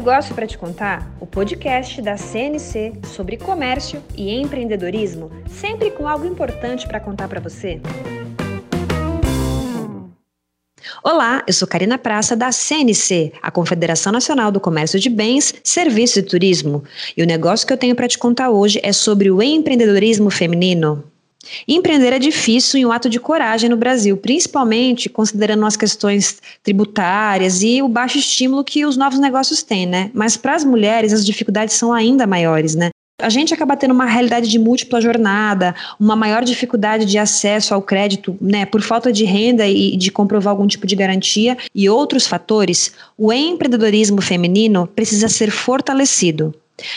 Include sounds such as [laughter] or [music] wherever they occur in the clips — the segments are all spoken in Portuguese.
negócio para te contar? O podcast da CNC sobre comércio e empreendedorismo, sempre com algo importante para contar para você. Olá, eu sou Karina Praça da CNC, a Confederação Nacional do Comércio de Bens, Serviços e Turismo. E o negócio que eu tenho para te contar hoje é sobre o empreendedorismo feminino. Empreender é difícil e um ato de coragem no Brasil, principalmente considerando as questões tributárias e o baixo estímulo que os novos negócios têm, né? Mas para as mulheres as dificuldades são ainda maiores, né? A gente acaba tendo uma realidade de múltipla jornada, uma maior dificuldade de acesso ao crédito, né, por falta de renda e de comprovar algum tipo de garantia e outros fatores, o empreendedorismo feminino precisa ser fortalecido.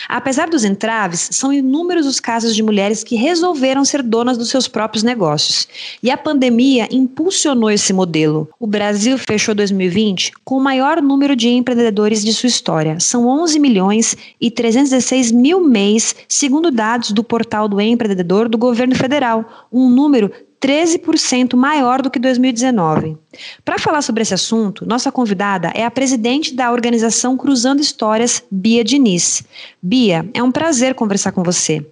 Apesar dos entraves, são inúmeros os casos de mulheres que resolveram ser donas dos seus próprios negócios. E a pandemia impulsionou esse modelo. O Brasil fechou 2020 com o maior número de empreendedores de sua história. São 11 milhões e 316 mil mês, segundo dados do portal do empreendedor do governo federal, um número 13% maior do que 2019. Para falar sobre esse assunto, nossa convidada é a presidente da organização Cruzando Histórias, Bia Diniz. Bia, é um prazer conversar com você.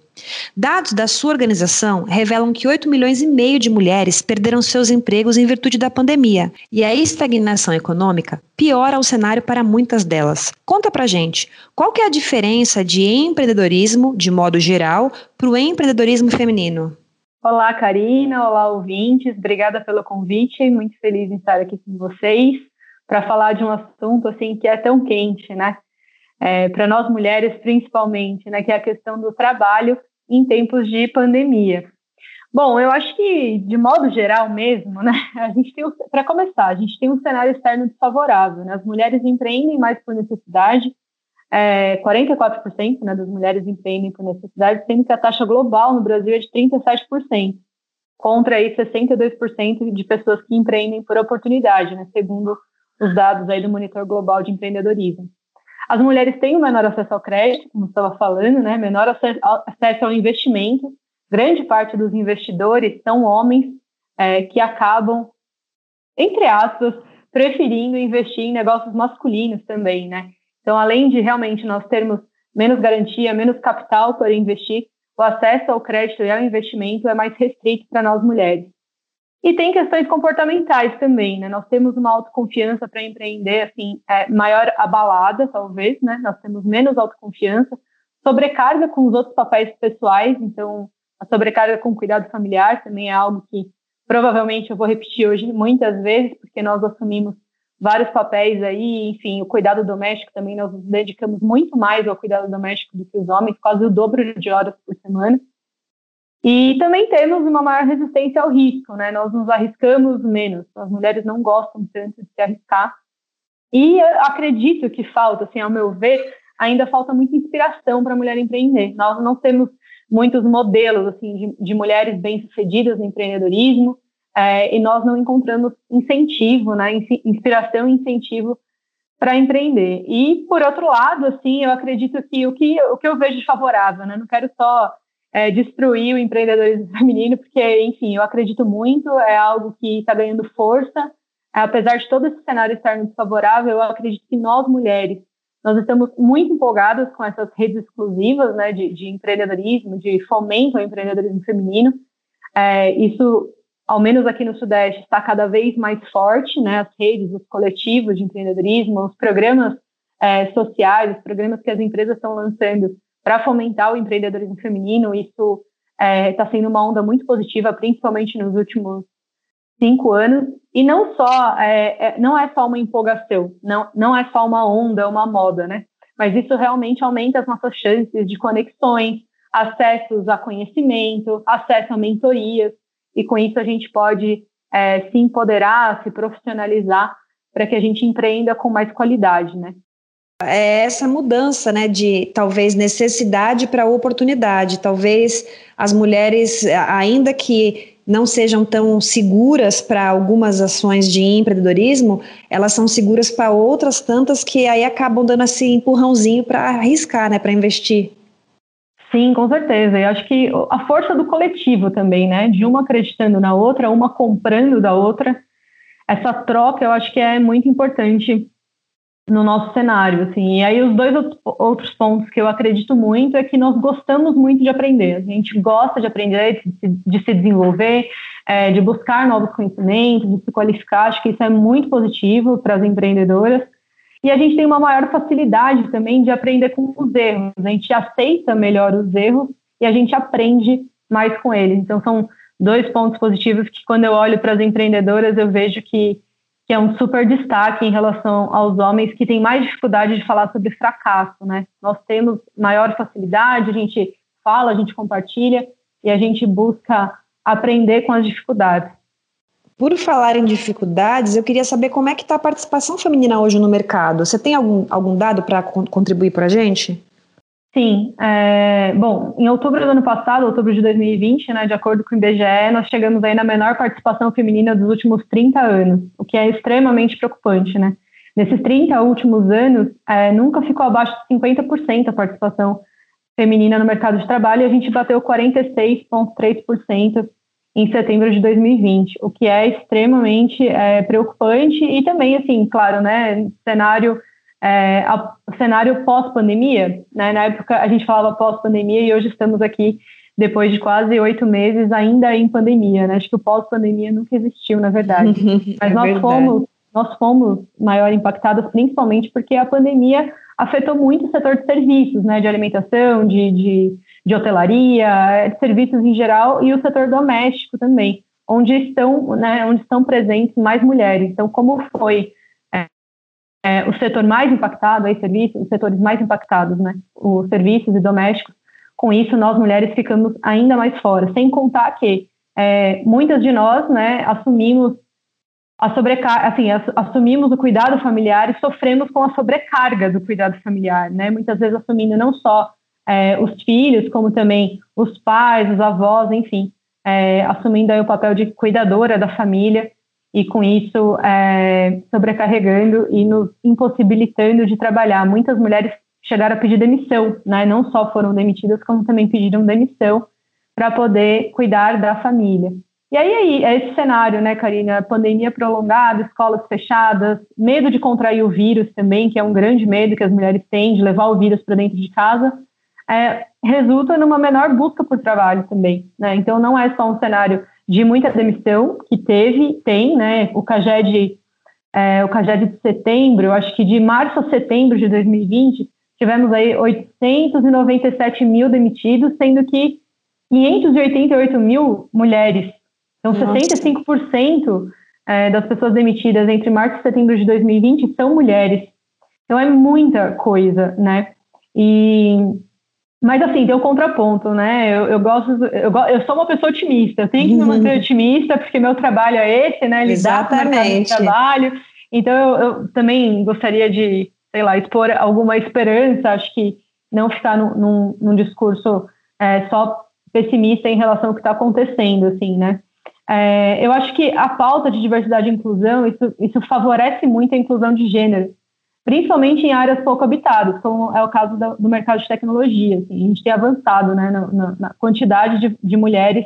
Dados da sua organização revelam que 8 milhões e meio de mulheres perderam seus empregos em virtude da pandemia, e a estagnação econômica piora o cenário para muitas delas. Conta pra gente, qual que é a diferença de empreendedorismo, de modo geral, para o empreendedorismo feminino? Olá, Karina. Olá, ouvintes. Obrigada pelo convite. Muito feliz em estar aqui com vocês para falar de um assunto assim que é tão quente, né? É, para nós mulheres, principalmente, né? Que é a questão do trabalho em tempos de pandemia. Bom, eu acho que de modo geral mesmo, né? [laughs] A gente tem, para começar, a gente tem um cenário externo desfavorável. Né? As mulheres empreendem mais por necessidade, é, 44% né, das mulheres empreendem por necessidade, sendo que a taxa global no Brasil é de 37%, contra aí 62% de pessoas que empreendem por oportunidade, né, segundo os dados aí do Monitor Global de Empreendedorismo. As mulheres têm um menor acesso ao crédito, como estava falando, né, menor acesso ao investimento. Grande parte dos investidores são homens é, que acabam, entre aspas, preferindo investir em negócios masculinos também, né? Então, além de realmente nós termos menos garantia, menos capital para investir, o acesso ao crédito e ao investimento é mais restrito para nós mulheres. E tem questões comportamentais também, né? Nós temos uma autoconfiança para empreender, assim, é, maior abalada, talvez, né? Nós temos menos autoconfiança, sobrecarga com os outros papéis pessoais, então a sobrecarga com cuidado familiar também é algo que provavelmente eu vou repetir hoje muitas vezes, porque nós assumimos vários papéis aí, enfim, o cuidado doméstico também, nós nos dedicamos muito mais ao cuidado doméstico do que os homens, quase o dobro de horas por semana. E também temos uma maior resistência ao risco, né? Nós nos arriscamos menos, as mulheres não gostam tanto de se arriscar. E acredito que falta, assim, ao meu ver, ainda falta muita inspiração para a mulher empreender. Nós não temos muitos modelos, assim, de, de mulheres bem-sucedidas no empreendedorismo, é, e nós não encontramos incentivo, né, inspiração e incentivo para empreender. E, por outro lado, assim, eu acredito que o que, o que eu vejo de favorável, né, não quero só é, destruir o empreendedorismo feminino, porque, enfim, eu acredito muito, é algo que está ganhando força, apesar de todo esse cenário externo desfavorável, eu acredito que nós, mulheres, nós estamos muito empolgadas com essas redes exclusivas né, de, de empreendedorismo, de fomento ao empreendedorismo feminino. É, isso ao menos aqui no Sudeste, está cada vez mais forte, né? As redes, os coletivos de empreendedorismo, os programas é, sociais, os programas que as empresas estão lançando para fomentar o empreendedorismo feminino, isso está é, tá sendo uma onda muito positiva, principalmente nos últimos cinco anos. E não só, é, é, não é só uma empolgação, não, não é só uma onda, uma moda, né? Mas isso realmente aumenta as nossas chances de conexões, acessos a conhecimento, acesso a mentorias e com isso a gente pode é, se empoderar, se profissionalizar para que a gente empreenda com mais qualidade, né? É essa mudança, né, de talvez necessidade para oportunidade. Talvez as mulheres, ainda que não sejam tão seguras para algumas ações de empreendedorismo, elas são seguras para outras tantas que aí acabam dando esse empurrãozinho para arriscar, né, para investir. Sim, com certeza. E acho que a força do coletivo também, né? De uma acreditando na outra, uma comprando da outra. Essa troca eu acho que é muito importante no nosso cenário, assim. E aí os dois outros pontos que eu acredito muito é que nós gostamos muito de aprender. A gente gosta de aprender, de, se desenvolver, é, de buscar novos conhecimentos, de se qualificar. Acho que isso é muito positivo para as empreendedoras. E a gente tem uma maior facilidade também de aprender com os erros. A gente aceita melhor os erros e a gente aprende mais com eles. Então são dois pontos positivos que quando eu olho para as empreendedoras eu vejo que que é um super destaque em relação aos homens que têm mais dificuldade de falar sobre fracasso, né? Nós temos maior facilidade, a gente fala, a gente compartilha e a gente busca aprender com as dificuldades. Por falar em dificuldades, eu queria saber como é que está a participação feminina hoje no mercado. Você tem algum, algum dado para contribuir para a gente? Sim. É, bom, em outubro do ano passado, outubro de 2020, né, de acordo com o IBGE, nós chegamos aí na menor participação feminina dos últimos 30 anos, o que é extremamente preocupante, né? Nesses 30 últimos anos, é, nunca ficou abaixo de 50% a participação feminina no mercado de trabalho e a gente bateu 46,3% em setembro de 2020, o que é extremamente é, preocupante e também, assim, claro, né, cenário é, o cenário pós-pandemia, né? Na época a gente falava pós-pandemia e hoje estamos aqui depois de quase oito meses ainda em pandemia, né? Acho que o pós-pandemia nunca existiu, na verdade. [laughs] Mas é nós verdade. fomos nós fomos maior impactadas principalmente porque a pandemia afetou muito o setor de serviços, né? De alimentação, de, de, de hotelaria, de serviços em geral e o setor doméstico também, onde estão, né? Onde estão presentes mais mulheres. Então, como foi é, o setor mais impactado, aí, serviços, os setores mais impactados, né? Os serviços e domésticos. Com isso, nós mulheres ficamos ainda mais fora. Sem contar que é, muitas de nós, né, assumimos a sobrecarga, assim, assumimos o cuidado familiar e sofremos com a sobrecarga do cuidado familiar, né? Muitas vezes assumindo não só é, os filhos, como também os pais, os avós, enfim, é, assumindo aí o papel de cuidadora da família e com isso é, sobrecarregando e nos impossibilitando de trabalhar. Muitas mulheres chegaram a pedir demissão, né? Não só foram demitidas, como também pediram demissão para poder cuidar da família. E aí, é esse cenário, né, Karina? Pandemia prolongada, escolas fechadas, medo de contrair o vírus também, que é um grande medo que as mulheres têm de levar o vírus para dentro de casa, é, resulta numa menor busca por trabalho também, né? Então não é só um cenário de muita demissão que teve, tem, né? O CAGED, é, o CAGED de setembro, acho que de março a setembro de 2020, tivemos aí 897 mil demitidos, sendo que 588 mil mulheres. Então, Nossa. 65% é, das pessoas demitidas entre março e setembro de 2020 são mulheres. Então, é muita coisa, né? E mas assim, tem um contraponto, né? Eu, eu gosto, eu, eu, sou uma pessoa otimista, eu tenho que me manter uhum. otimista, porque meu trabalho é esse, né? Lidar com o trabalho. Então eu, eu, também gostaria de, sei lá, expor alguma esperança, acho que não ficar num, num, num discurso é, só pessimista em relação ao que está acontecendo, assim, né? É, eu acho que a pauta de diversidade e inclusão, isso, isso favorece muito a inclusão de gênero principalmente em áreas pouco habitadas, como é o caso do, do mercado de tecnologia. Assim, a gente tem avançado né, na, na quantidade de, de, mulheres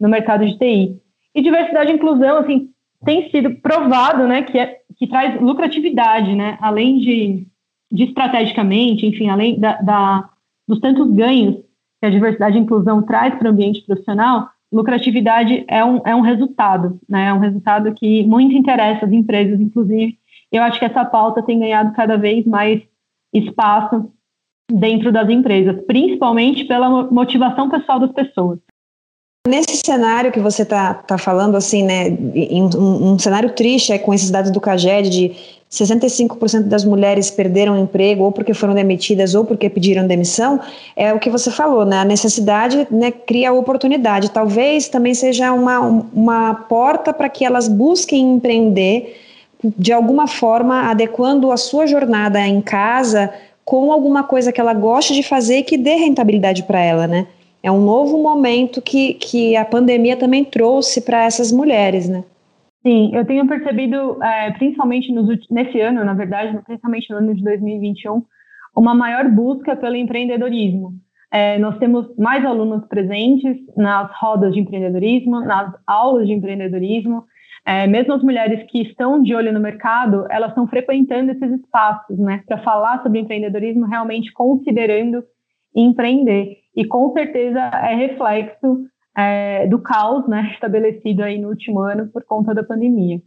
no mercado de TI. E diversidade e inclusão assim, tem sido provado né, que, é, que traz lucratividade, né, além de, de estrategicamente, enfim, além da, da, dos tantos ganhos que a diversidade e inclusão traz para o ambiente profissional, lucratividade é um, é um resultado, né, é um resultado que muito interessa as empresas, inclusive, eu acho que essa pauta tem ganhado cada vez mais espaço dentro das empresas, principalmente pela motivação pessoal das pessoas. Nesse cenário que você está tá falando, assim, né, um, um, cenário triste é com esses dados do CAGED de 65% das mulheres perderam o emprego ou porque foram demitidas ou porque pediram demissão, é o que você falou, né, a necessidade né, cria oportunidade, talvez também seja uma, uma porta para que elas busquem empreender de alguma forma adequando a sua jornada em casa com alguma coisa que ela goste de fazer que dê rentabilidade para ela, né? É um novo momento que, que a pandemia também trouxe para essas mulheres, né? Sim, eu tenho percebido, é, principalmente nos, nesse ano, na verdade, principalmente no ano de 2021, uma maior busca pelo empreendedorismo. É, nós temos mais alunos presentes nas rodas de empreendedorismo, nas aulas de empreendedorismo, é, mesmo as mulheres que estão de olho no mercado, elas estão frequentando esses espaços, né, para falar sobre empreendedorismo, realmente considerando empreender. E com certeza é reflexo é, do caos, né, [laughs] estabelecido aí no último ano por conta da pandemia.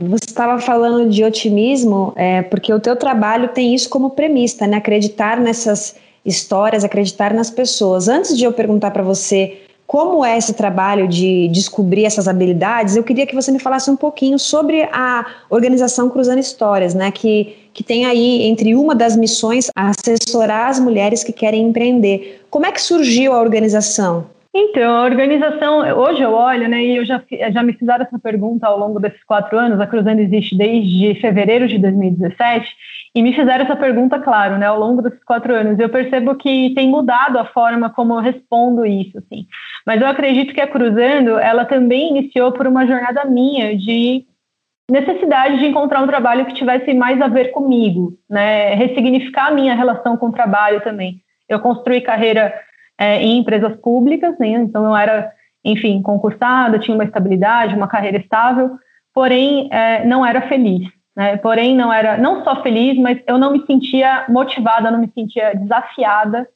Você estava falando de otimismo, é, porque o teu trabalho tem isso como premissa, né? Acreditar nessas histórias, acreditar nas pessoas. Antes de eu perguntar para você como é esse trabalho de descobrir essas habilidades, eu queria que você me falasse um pouquinho sobre a organização Cruzando Histórias, né? Que, que tem aí, entre uma das missões, assessorar as mulheres que querem empreender. Como é que surgiu a organização? Então, a organização, hoje eu olho, né, e eu já, já me fizeram essa pergunta ao longo desses quatro anos, a Cruzando existe desde fevereiro de 2017, e me fizeram essa pergunta, claro, né, ao longo desses quatro anos. Eu percebo que tem mudado a forma como eu respondo isso, assim. Mas eu acredito que a Cruzando, ela também iniciou por uma jornada minha de necessidade de encontrar um trabalho que tivesse mais a ver comigo, né, ressignificar a minha relação com o trabalho também. Eu construí carreira é, em empresas públicas, né? então eu era, enfim, concursada, tinha uma estabilidade, uma carreira estável, porém é, não era feliz. Né? Porém, não era não só feliz, mas eu não me sentia motivada, não me sentia desafiada,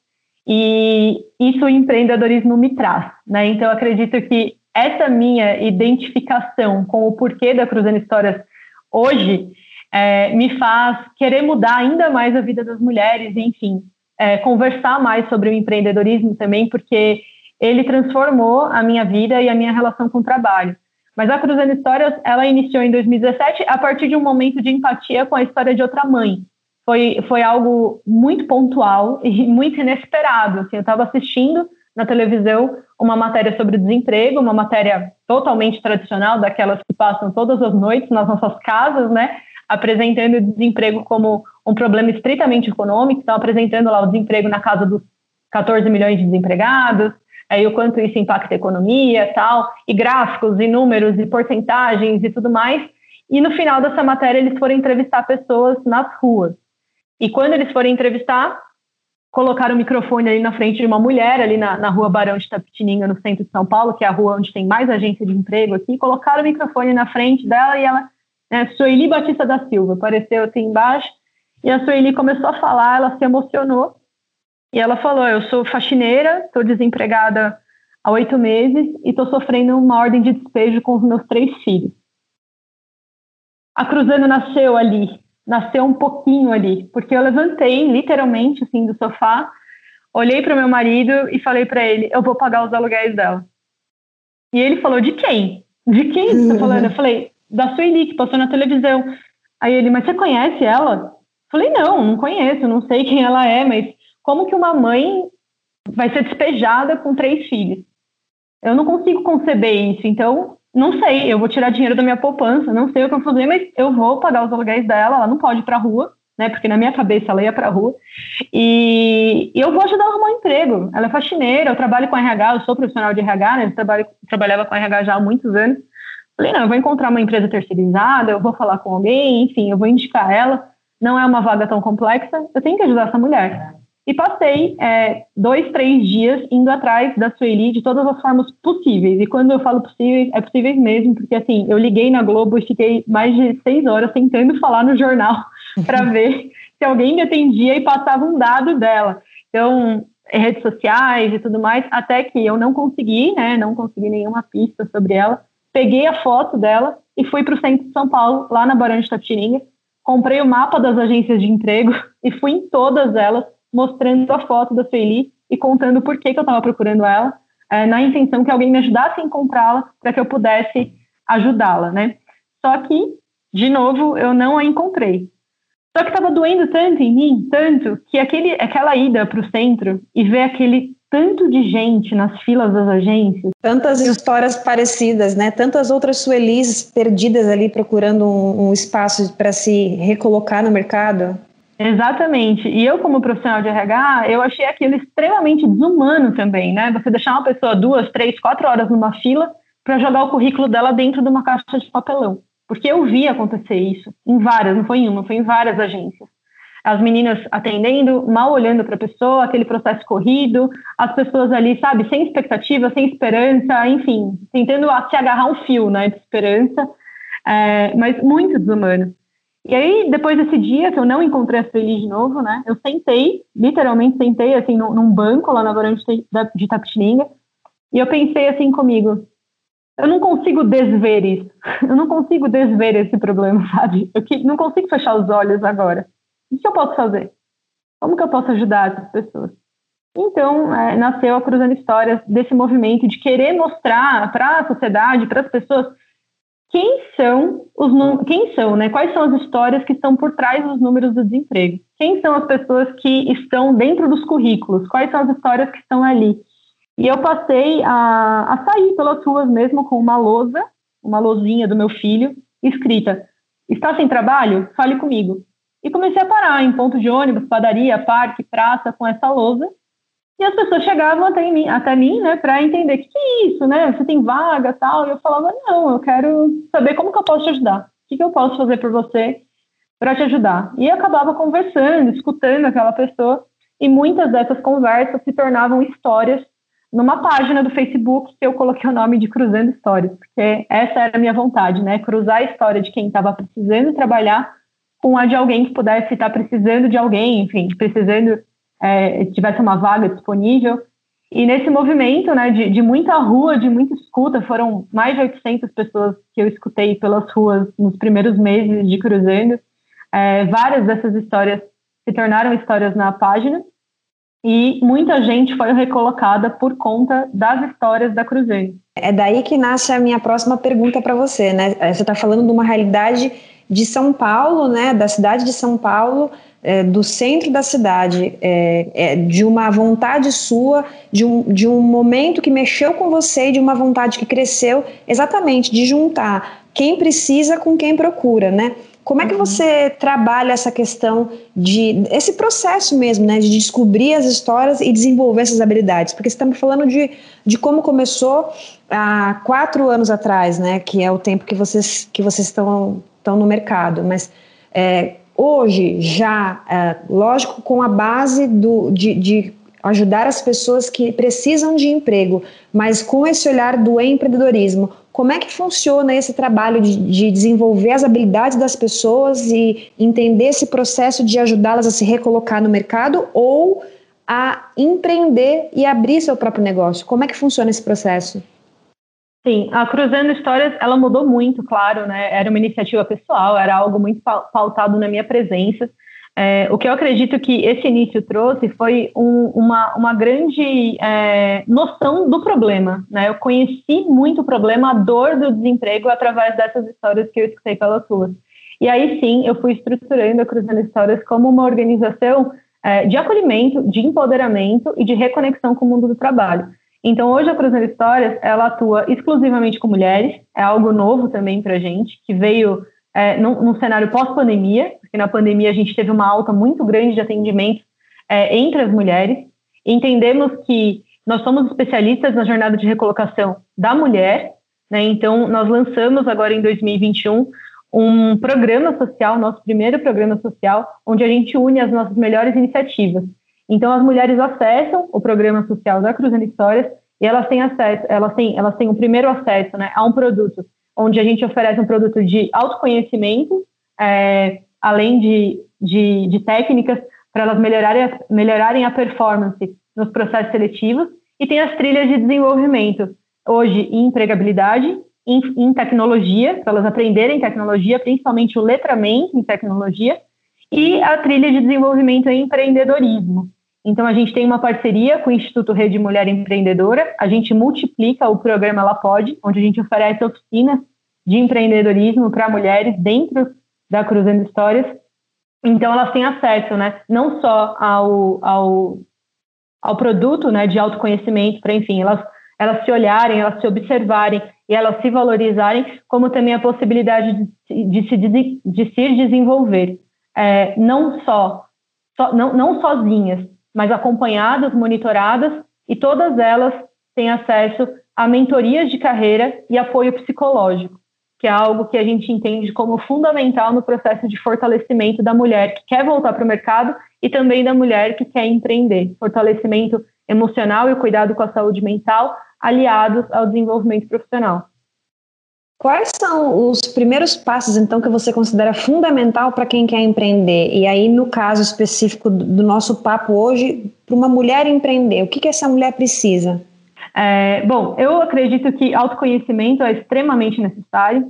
e isso o empreendedorismo me traz. Né? Então, eu acredito que essa minha identificação com o porquê da Cruzando Histórias hoje é, me faz querer mudar ainda mais a vida das mulheres, enfim, é, conversar mais sobre o empreendedorismo também, porque ele transformou a minha vida e a minha relação com o trabalho. Mas a Cruzando Histórias, ela iniciou em 2017 a partir de um momento de empatia com a história de outra mãe. Foi, foi algo muito pontual [laughs] e muito inesperado. Assim, eu estava assistindo na televisão uma matéria sobre desemprego, uma matéria totalmente tradicional, daquelas que passam todas as noites nas nossas casas, né? Apresentando o desemprego como um problema estritamente econômico, estão apresentando lá o desemprego na casa dos 14 milhões de desempregados, aí o quanto isso impacta a economia tal, e gráficos, e números, e porcentagens e tudo mais. E no final dessa matéria eles foram entrevistar pessoas nas ruas. E quando eles foram entrevistar, colocaram o microfone ali na frente de uma mulher, ali na, na rua Barão de Tapetininga, no centro de São Paulo, que é a rua onde tem mais agência de emprego aqui, colocaram o microfone na frente dela e ela, né, Sueli Batista da Silva, apareceu aqui embaixo, e a Sueli começou a falar, ela se emocionou. E ela falou: Eu sou faxineira, estou desempregada há oito meses e estou sofrendo uma ordem de despejo com os meus três filhos. A Cruzano nasceu ali, nasceu um pouquinho ali, porque eu levantei literalmente assim do sofá, olhei para o meu marido e falei para ele: Eu vou pagar os aluguéis dela. E ele falou: De quem? De quem você está falando? Eu falei: Da Sueli, que passou na televisão. Aí ele: Mas você conhece ela? Falei, não, não conheço, não sei quem ela é, mas como que uma mãe vai ser despejada com três filhos? Eu não consigo conceber isso, então não sei, eu vou tirar dinheiro da minha poupança, não sei o que eu vou fazer, mas eu vou pagar os aluguéis dela, ela não pode ir para a rua, né? Porque na minha cabeça ela ia para rua. E, e, eu vou ajudar a arrumar um emprego. Ela é faxineira, eu trabalho com RH, eu sou profissional de RH, né? Eu trabalho, trabalhava com RH já há muitos anos. Falei, não, eu vou encontrar uma empresa terceirizada, eu vou falar com alguém, enfim, eu vou indicar ela não é uma vaga tão complexa, eu tenho que ajudar essa mulher. E passei é, dois, três dias indo atrás da Sueli de todas as formas possíveis. E quando eu falo possíveis, é possíveis mesmo, porque assim, eu liguei na Globo e fiquei mais de seis horas tentando falar no jornal [laughs] para ver se alguém me atendia e passava um dado dela. Então, redes sociais e tudo mais, até que eu não consegui, né? Não consegui nenhuma pista sobre ela. Peguei a foto dela e fui para o centro de São Paulo, lá na Barão de Tapetininga, comprei o mapa das agências de emprego [laughs] e fui em todas elas mostrando a foto da Sueli e contando por que, que eu estava procurando ela, é, na intenção que alguém me ajudasse a encontrá-la para que eu pudesse ajudá-la, né? Só que, de novo, eu não a encontrei. Só que estava doendo tanto em mim, tanto, que aquele, aquela ida para o centro e ver aquele tanto de gente nas filas das agências. Tantas histórias parecidas, né? Tantas outras Suelis perdidas ali procurando um, um espaço para se recolocar no mercado. Exatamente. E eu, como profissional de RH, eu achei aquilo extremamente desumano também, né? Você deixar uma pessoa duas, três, quatro horas numa fila para jogar o currículo dela dentro de uma caixa de papelão. Porque eu vi acontecer isso em várias, não foi em uma, foi em várias agências. As meninas atendendo, mal olhando para a pessoa, aquele processo corrido, as pessoas ali, sabe, sem expectativa, sem esperança, enfim, tentando se agarrar um fio, né, de esperança, é, mas muito desumano. E aí, depois desse dia que eu não encontrei a Sueli de novo, né, eu sentei, literalmente sentei, assim, num, banco lá na varanda de Tapetininga, e eu pensei assim comigo, eu não consigo desver isso, [laughs] eu não consigo desver esse problema, sabe? Eu não consigo fechar os olhos agora. O que eu posso fazer? Como que eu posso ajudar essas pessoas? Então, é, nasceu a Cruzando Histórias desse movimento de querer mostrar para a sociedade, para as pessoas, quem são os quem são, né? Quais são as histórias que estão por trás dos números do desemprego? Quem são as pessoas que estão dentro dos currículos? Quais são as histórias que estão ali? E eu passei a, a sair pelas ruas mesmo com uma lousa, uma lousinha do meu filho, escrita: Está sem trabalho? Fale comigo. E comecei a parar em ponto de ônibus, padaria, parque, praça, com essa lousa. E as pessoas chegavam até mim, até mim, né, para entender o que, que, é isso, né? Você tem vaga, tal. E eu falava: não, eu quero saber como que eu posso te ajudar. O que, que eu posso fazer por você para te ajudar? E acabava conversando, escutando aquela pessoa. E muitas dessas conversas se tornavam histórias numa página do Facebook que eu coloquei o nome de Cruzando Histórias, porque essa era a minha vontade, né? Cruzar a história de quem estava precisando trabalhar com a de alguém que pudesse estar precisando de alguém, enfim, precisando, é, tivesse uma vaga disponível. E nesse movimento, né, de, de, muita rua, de muita escuta, foram mais de 800 pessoas que eu escutei pelas ruas nos primeiros meses de Cruzando. É, várias dessas histórias se tornaram histórias na página e muita gente foi recolocada por conta das histórias da Cruzeiro. É daí que nasce a minha próxima pergunta para você, né? Você está falando de uma realidade de São Paulo, né, da cidade de São Paulo, é, do centro da cidade, é, é, de uma vontade sua, de um, de um momento que mexeu com você e de uma vontade que cresceu, exatamente, de juntar quem precisa com quem procura, né? Como é que uhum. você trabalha essa questão de esse processo mesmo, né, de descobrir as histórias e desenvolver essas habilidades? Porque você está me falando de, de como começou há quatro anos atrás, né, que é o tempo que vocês que vocês estão estão no mercado, mas é, hoje já, é, lógico, com a base do, de, de ajudar as pessoas que precisam de emprego, mas com esse olhar do empreendedorismo, como é que funciona esse trabalho de, de, desenvolver as habilidades das pessoas e entender esse processo de ajudá-las a se recolocar no mercado ou a empreender e abrir seu próprio negócio? Como é que funciona esse processo? Sim, a Cruzando Histórias, ela mudou muito, claro, né? Era uma iniciativa pessoal, era algo muito pautado na minha presença. É, o que eu acredito que esse início trouxe foi um, uma, uma grande é, noção do problema, né? Eu conheci muito o problema, a dor do desemprego através dessas histórias que eu escutei pelas ruas. E aí sim, eu fui estruturando a Cruzando Histórias como uma organização é, de acolhimento, de empoderamento e de reconexão com o mundo do trabalho. Então, hoje a Cruzando Histórias, ela atua exclusivamente com mulheres, é algo novo também para a gente, que veio é, num, num, cenário pós-pandemia, porque na pandemia a gente teve uma alta muito grande de atendimento é, entre as mulheres. Entendemos que nós somos especialistas na jornada de recolocação da mulher, né? então nós lançamos agora em 2021 um programa social, nosso primeiro programa social, onde a gente une as nossas melhores iniciativas. Então, as mulheres acessam o programa social da Cruzando Histórias e elas têm acesso, elas têm, elas têm o primeiro acesso né, a um produto, onde a gente oferece um produto de autoconhecimento, é, além de, de, de técnicas para elas melhorarem, melhorarem a performance nos processos seletivos, e tem as trilhas de desenvolvimento, hoje em empregabilidade, em, em tecnologia, para elas aprenderem tecnologia, principalmente o letramento em tecnologia, e a trilha de desenvolvimento em empreendedorismo. Então, a gente tem uma parceria com o Instituto Rede Mulher Empreendedora, a gente multiplica o programa Ela Pode, onde a gente oferece oficinas de empreendedorismo para mulheres dentro da Cruzando Histórias. Então, elas têm acesso, né, não só ao, ao, ao produto né, de autoconhecimento, para, enfim, elas, elas se olharem, elas se observarem e elas se valorizarem, como também a possibilidade de, de, se, de, de se desenvolver é, não só, so, não, não sozinhas, mas acompanhadas, monitoradas, e todas elas têm acesso a mentorias de carreira e apoio psicológico, que é algo que a gente entende como fundamental no processo de fortalecimento da mulher que quer voltar para o mercado e também da mulher que quer empreender. Fortalecimento emocional e cuidado com a saúde mental aliados ao desenvolvimento profissional. Quais são os primeiros passos, então, que você considera fundamental para quem quer empreender? E aí, no caso específico do nosso papo hoje, para uma mulher empreender, o que, que essa mulher precisa? É, bom, eu acredito que autoconhecimento é extremamente necessário,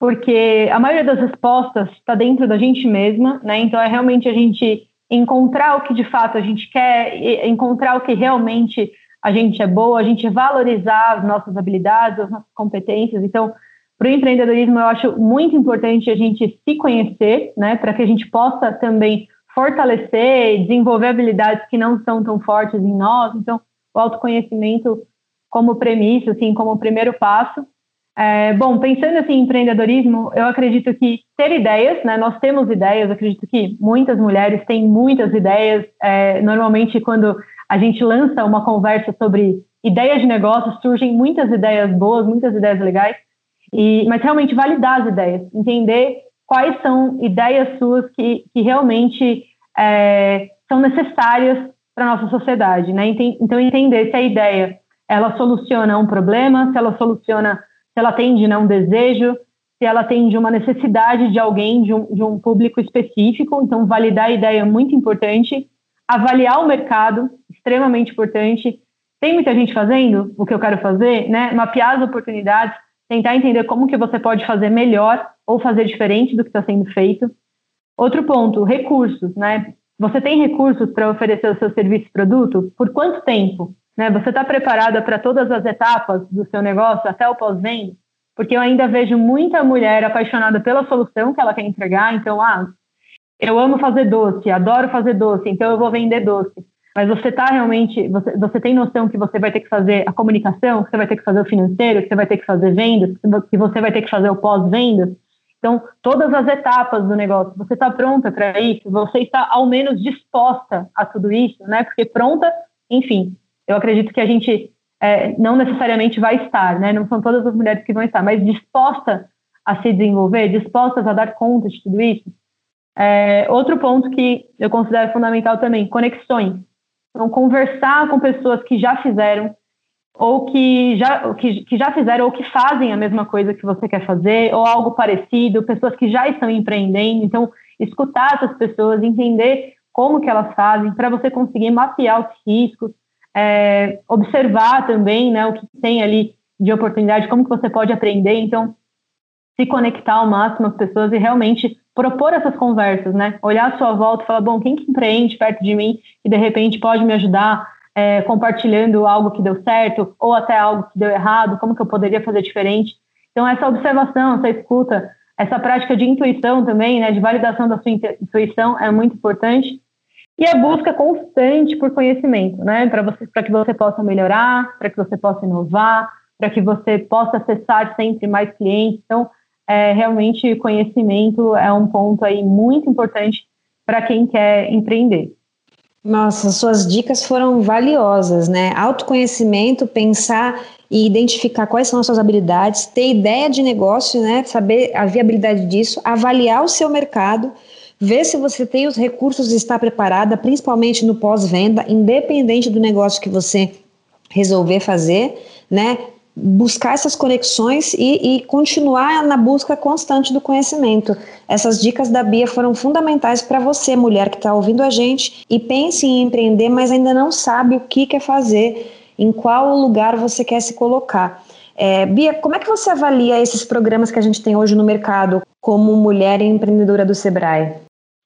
porque a maioria das respostas está dentro da gente mesma, né? Então, é realmente a gente encontrar o que de fato a gente quer, encontrar o que realmente a gente é boa, a gente valorizar as nossas habilidades, as nossas competências. Então, para o empreendedorismo, eu acho muito importante a gente se conhecer, né, para que a gente possa também fortalecer desenvolver habilidades que não são tão fortes em nós. Então, o autoconhecimento como premissa, assim, como primeiro passo. É, bom, pensando assim, em empreendedorismo, eu acredito que ter ideias, né? Nós temos ideias, acredito que muitas mulheres têm muitas ideias. É, normalmente, quando a gente lança uma conversa sobre ideias de negócio, surgem muitas ideias boas, muitas ideias legais. E, mas realmente validar as ideias, entender quais são ideias suas que, que realmente é, são necessárias para a nossa sociedade, né? Então entender se a ideia ela soluciona um problema, se ela soluciona, se ela atende né, um desejo, se ela atende uma necessidade de alguém, de um, de um público específico. Então validar a ideia é muito importante. Avaliar o mercado, extremamente importante. Tem muita gente fazendo o que eu quero fazer, né? Mapear as oportunidades, tentar entender como que você pode fazer melhor ou fazer diferente do que está sendo feito. Outro ponto, recursos, né? Você tem recursos para oferecer o seu serviço e produto? Por quanto tempo? Né? Você está preparada para todas as etapas do seu negócio, até o pós-venda? Porque eu ainda vejo muita mulher apaixonada pela solução que ela quer entregar. Então, ah, eu amo fazer doce, adoro fazer doce, então eu vou vender doce mas você está realmente, você, você tem noção que você vai ter que fazer a comunicação, que você vai ter que fazer o financeiro, que você vai ter que fazer vendas, que você vai ter que fazer o pós-vendas. Então, todas as etapas do negócio, você está pronta para isso? Você está ao menos disposta a tudo isso, né? Porque pronta, enfim, eu acredito que a gente é, não necessariamente vai estar, né? Não são todas as mulheres que vão estar, mas disposta a se desenvolver, dispostas a dar conta de tudo isso. É, outro ponto que eu considero fundamental também, conexões. Então, conversar com pessoas que já fizeram, ou que já, que, que já fizeram, ou que fazem a mesma coisa que você quer fazer, ou algo parecido, pessoas que já estão empreendendo. Então, escutar essas pessoas, entender como que elas fazem, para você conseguir mapear os riscos, é, observar também né, o que tem ali de oportunidade, como que você pode aprender. Então, se conectar ao máximo as pessoas e realmente propor essas conversas, né? Olhar à sua volta e falar, bom, quem que empreende perto de mim e de repente pode me ajudar é, compartilhando algo que deu certo ou até algo que deu errado, como que eu poderia fazer diferente. Então, essa observação, essa escuta, essa prática de intuição também, né, de validação da sua intuição é muito importante. E a busca constante por conhecimento, né, para que você possa melhorar, para que você possa inovar, para que você possa acessar sempre mais clientes. Então, é, realmente conhecimento é um ponto aí muito importante para quem quer empreender. Nossa, suas dicas foram valiosas, né? Autoconhecimento, pensar e identificar quais são as suas habilidades, ter ideia de negócio, né? Saber a viabilidade disso, avaliar o seu mercado, ver se você tem os recursos e está preparada, principalmente no pós-venda, independente do negócio que você resolver fazer, né? Buscar essas conexões e, e, continuar na busca constante do conhecimento. Essas dicas da Bia foram fundamentais para você, mulher que está ouvindo a gente e pense em empreender, mas ainda não sabe o que quer fazer, em qual lugar você quer se colocar. É, Bia, como é que você avalia esses programas que a gente tem hoje no mercado como mulher empreendedora do Sebrae?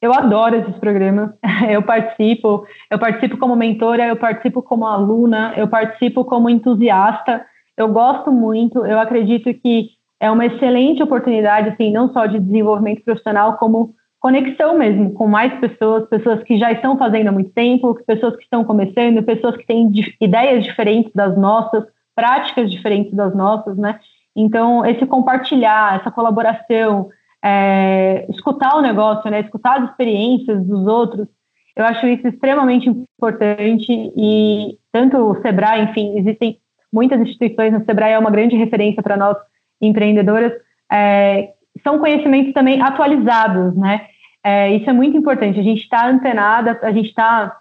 Eu adoro esses programas. [laughs] Eu participo, eu participo como mentora, eu participo como aluna, eu participo como entusiasta eu gosto muito, eu acredito que é uma excelente oportunidade, assim, não só de desenvolvimento profissional, como conexão mesmo com mais pessoas, pessoas que já estão fazendo há muito tempo, pessoas que estão começando, pessoas que têm ideias diferentes das nossas, práticas diferentes das nossas, né? Então, esse compartilhar, essa colaboração, é, escutar o negócio, né? Escutar as experiências dos outros, eu acho isso extremamente importante e tanto o Sebrae, enfim, existem muitas instituições, o Sebrae é uma grande referência para nós empreendedoras, é, são conhecimentos também atualizados, né? É, isso é muito importante. A gente está antenada, a gente está,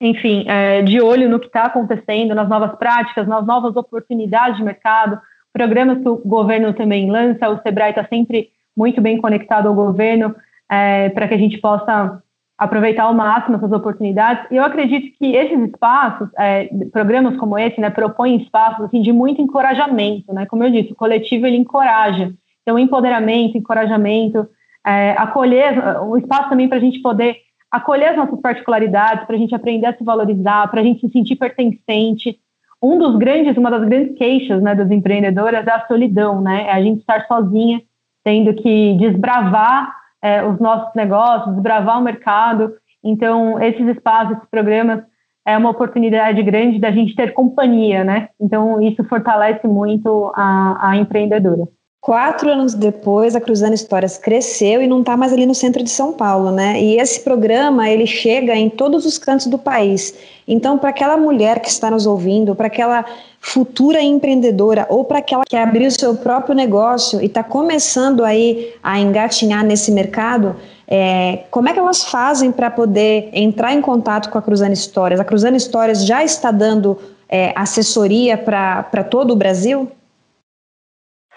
enfim, é, de olho no que está acontecendo, nas novas práticas, nas novas oportunidades de mercado, programas que o governo também lança, o Sebrae está sempre muito bem conectado ao governo é, para que a gente possa aproveitar ao máximo essas oportunidades. E eu acredito que esses espaços, é, programas como esse, né, propõem espaços assim, de muito encorajamento, né? Como eu disse, o coletivo ele encoraja. Então, empoderamento, encorajamento, é, acolher, um espaço também para a gente poder acolher as nossas particularidades, para a gente aprender a se valorizar, para a gente se sentir pertencente. Um dos grandes, uma das grandes queixas né, das empreendedoras é a solidão, né? É a gente estar sozinha, tendo que desbravar é, os nossos negócios, desbravar o mercado. Então, esses espaços, esses programas, é uma oportunidade grande da gente ter companhia, né? Então, isso fortalece muito a, a empreendedora. Quatro anos depois, a Cruzando Histórias cresceu e não está mais ali no centro de São Paulo, né? E esse programa ele chega em todos os cantos do país. Então, para aquela mulher que está nos ouvindo, para aquela futura empreendedora ou para aquela que abriu seu próprio negócio e está começando aí a engatinhar nesse mercado, é, como é que elas fazem para poder entrar em contato com a Cruzando Histórias? A Cruzando Histórias já está dando é, assessoria para todo o Brasil?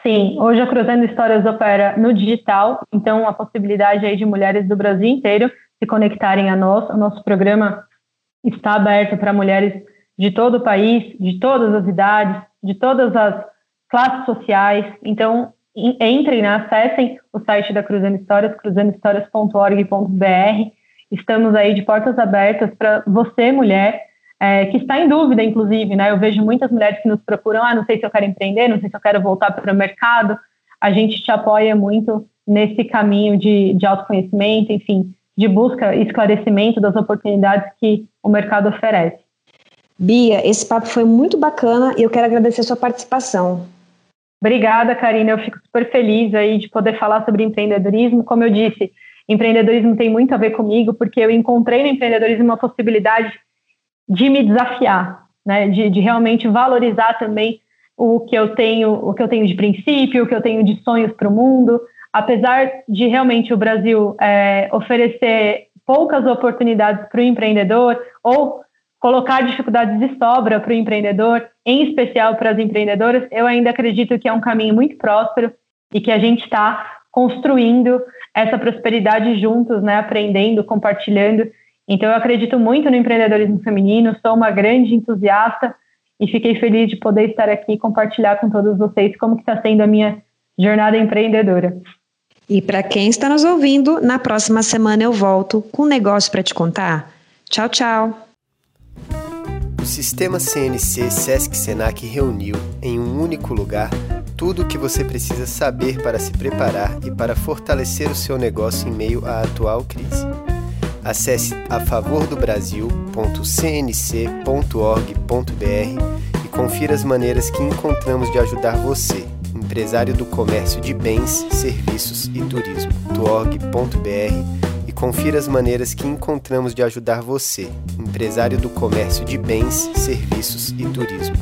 Sim, hoje a Cruzando Histórias opera no digital, então a possibilidade aí de mulheres do Brasil inteiro se conectarem a nós. O nosso programa está aberto para mulheres de todo o país, de todas as idades, de todas as classes sociais. Então, entrem, né, acessem o site da Cruzando Histórias, cruzandohistórias.org.br. Estamos aí de portas abertas para você, mulher, é, que está em dúvida, inclusive, né? Eu vejo muitas mulheres que nos procuram, ah, não sei se eu quero empreender, não sei se eu quero voltar para o mercado. A gente te apoia muito nesse caminho de, de autoconhecimento, enfim, de busca e esclarecimento das oportunidades que o mercado oferece. Bia, esse papo foi muito bacana e eu quero agradecer a sua participação. Obrigada, Karina. Eu fico super feliz aí de poder falar sobre empreendedorismo. Como eu disse, empreendedorismo tem muito a ver comigo, porque eu encontrei no empreendedorismo uma possibilidade de me desafiar, né? De, de realmente valorizar também o que eu tenho, o que eu tenho de princípio, o que eu tenho de sonhos para o mundo. Apesar de realmente o Brasil é, oferecer poucas oportunidades para o empreendedor ou colocar dificuldades de sobra para o empreendedor, em especial para as empreendedoras, eu ainda acredito que é um caminho muito próspero e que a gente está construindo essa prosperidade juntos, né? Aprendendo, compartilhando então, eu acredito muito no empreendedorismo feminino, sou uma grande entusiasta e fiquei feliz de poder estar aqui e compartilhar com todos vocês como está sendo a minha jornada empreendedora. E para quem está nos ouvindo, na próxima semana eu volto com um negócio para te contar. Tchau, tchau. O sistema CNC Sesc Senac reuniu em um único lugar tudo o que você precisa saber para se preparar e para fortalecer o seu negócio em meio à atual crise. Acesse afavordobrasil.cnc.org.br e confira as maneiras que encontramos de ajudar você, empresário do comércio de bens, serviços e turismo, do org.br e confira as maneiras que encontramos de ajudar você, empresário do comércio de bens, serviços e turismo.